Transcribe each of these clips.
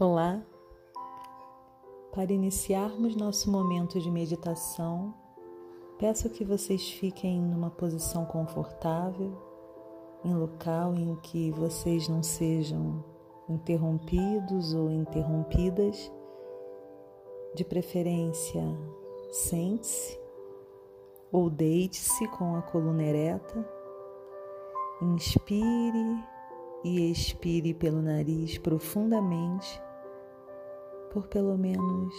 Olá! Para iniciarmos nosso momento de meditação, peço que vocês fiquem numa posição confortável, em local em que vocês não sejam interrompidos ou interrompidas. De preferência, sente-se ou deite-se com a coluna ereta. Inspire e expire pelo nariz profundamente por pelo menos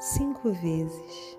cinco vezes.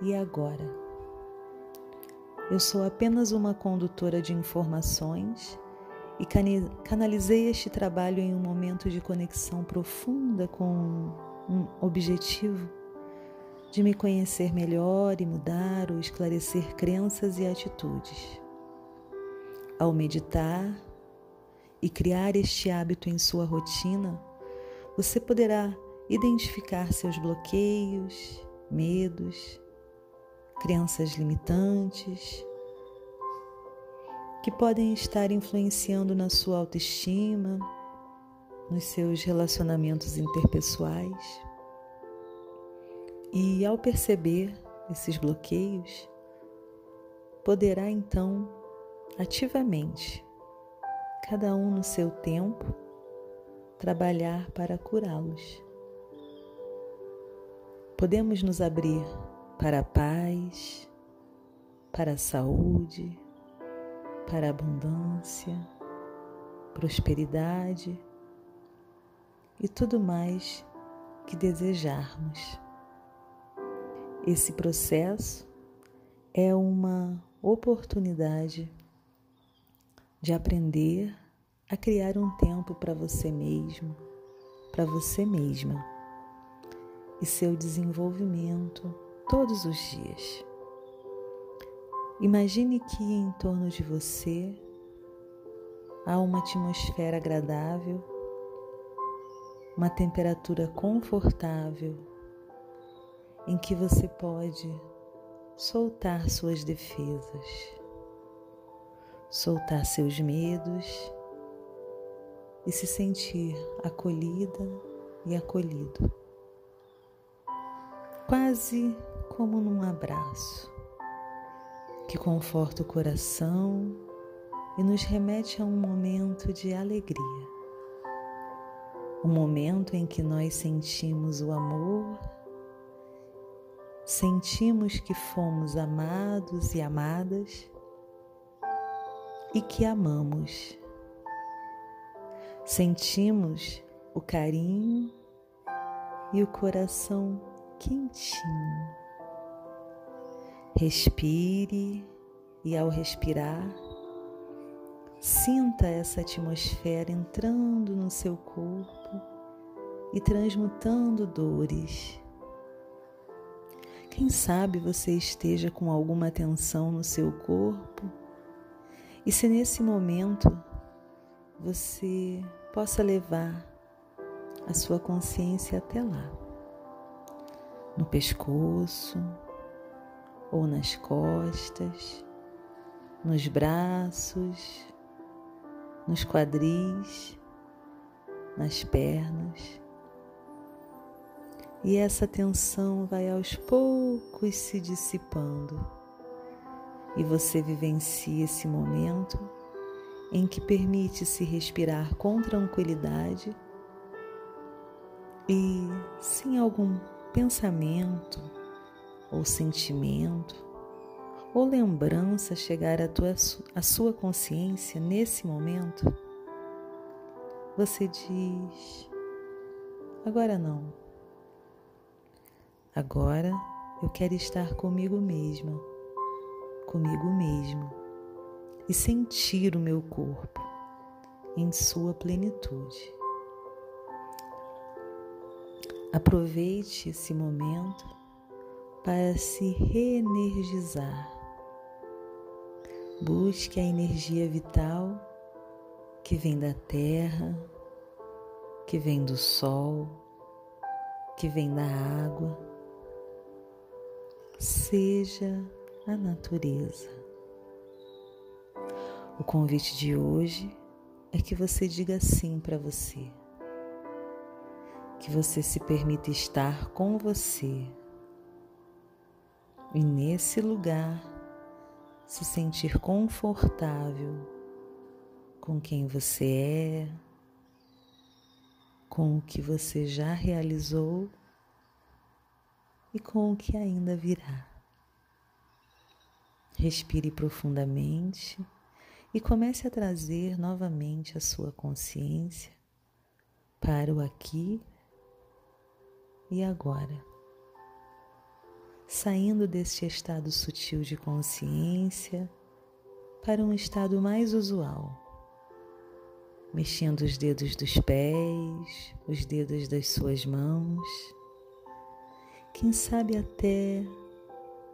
e agora. Eu sou apenas uma condutora de informações e canalizei este trabalho em um momento de conexão profunda com um objetivo de me conhecer melhor e mudar ou esclarecer crenças e atitudes. Ao meditar e criar este hábito em sua rotina, você poderá identificar seus bloqueios, medos crenças limitantes que podem estar influenciando na sua autoestima, nos seus relacionamentos interpessoais. E ao perceber esses bloqueios, poderá então ativamente, cada um no seu tempo, trabalhar para curá-los. Podemos nos abrir para a paz, para a saúde, para a abundância, prosperidade e tudo mais que desejarmos. Esse processo é uma oportunidade de aprender a criar um tempo para você mesmo, para você mesma e seu desenvolvimento todos os dias. Imagine que em torno de você há uma atmosfera agradável, uma temperatura confortável em que você pode soltar suas defesas, soltar seus medos e se sentir acolhida e acolhido. Quase como num abraço, que conforta o coração e nos remete a um momento de alegria. Um momento em que nós sentimos o amor, sentimos que fomos amados e amadas e que amamos. Sentimos o carinho e o coração quentinho. Respire e, ao respirar, sinta essa atmosfera entrando no seu corpo e transmutando dores. Quem sabe você esteja com alguma tensão no seu corpo e se nesse momento você possa levar a sua consciência até lá, no pescoço, ou nas costas, nos braços, nos quadris, nas pernas. E essa tensão vai aos poucos se dissipando. E você vivencia esse momento em que permite-se respirar com tranquilidade e sem algum pensamento ou sentimento ou lembrança chegar à, tua, à sua consciência nesse momento, você diz: agora não. Agora eu quero estar comigo mesma, comigo mesmo e sentir o meu corpo em sua plenitude. Aproveite esse momento para se reenergizar. Busque a energia vital que vem da terra, que vem do sol, que vem da água. Seja a natureza. O convite de hoje é que você diga sim para você que você se permita estar com você e nesse lugar se sentir confortável com quem você é, com o que você já realizou e com o que ainda virá. Respire profundamente e comece a trazer novamente a sua consciência para o aqui e agora. Saindo deste estado sutil de consciência para um estado mais usual, mexendo os dedos dos pés, os dedos das suas mãos. Quem sabe até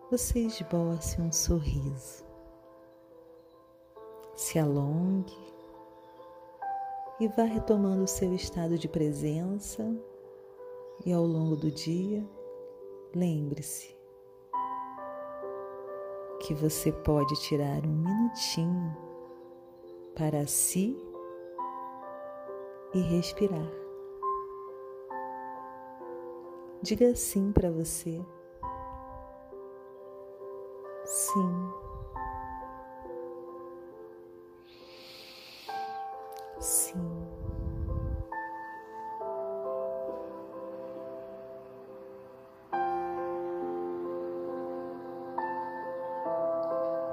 você esboce um sorriso. Se alongue e vá retomando o seu estado de presença e ao longo do dia, lembre-se que você pode tirar um minutinho para si e respirar. Diga sim para você. Sim.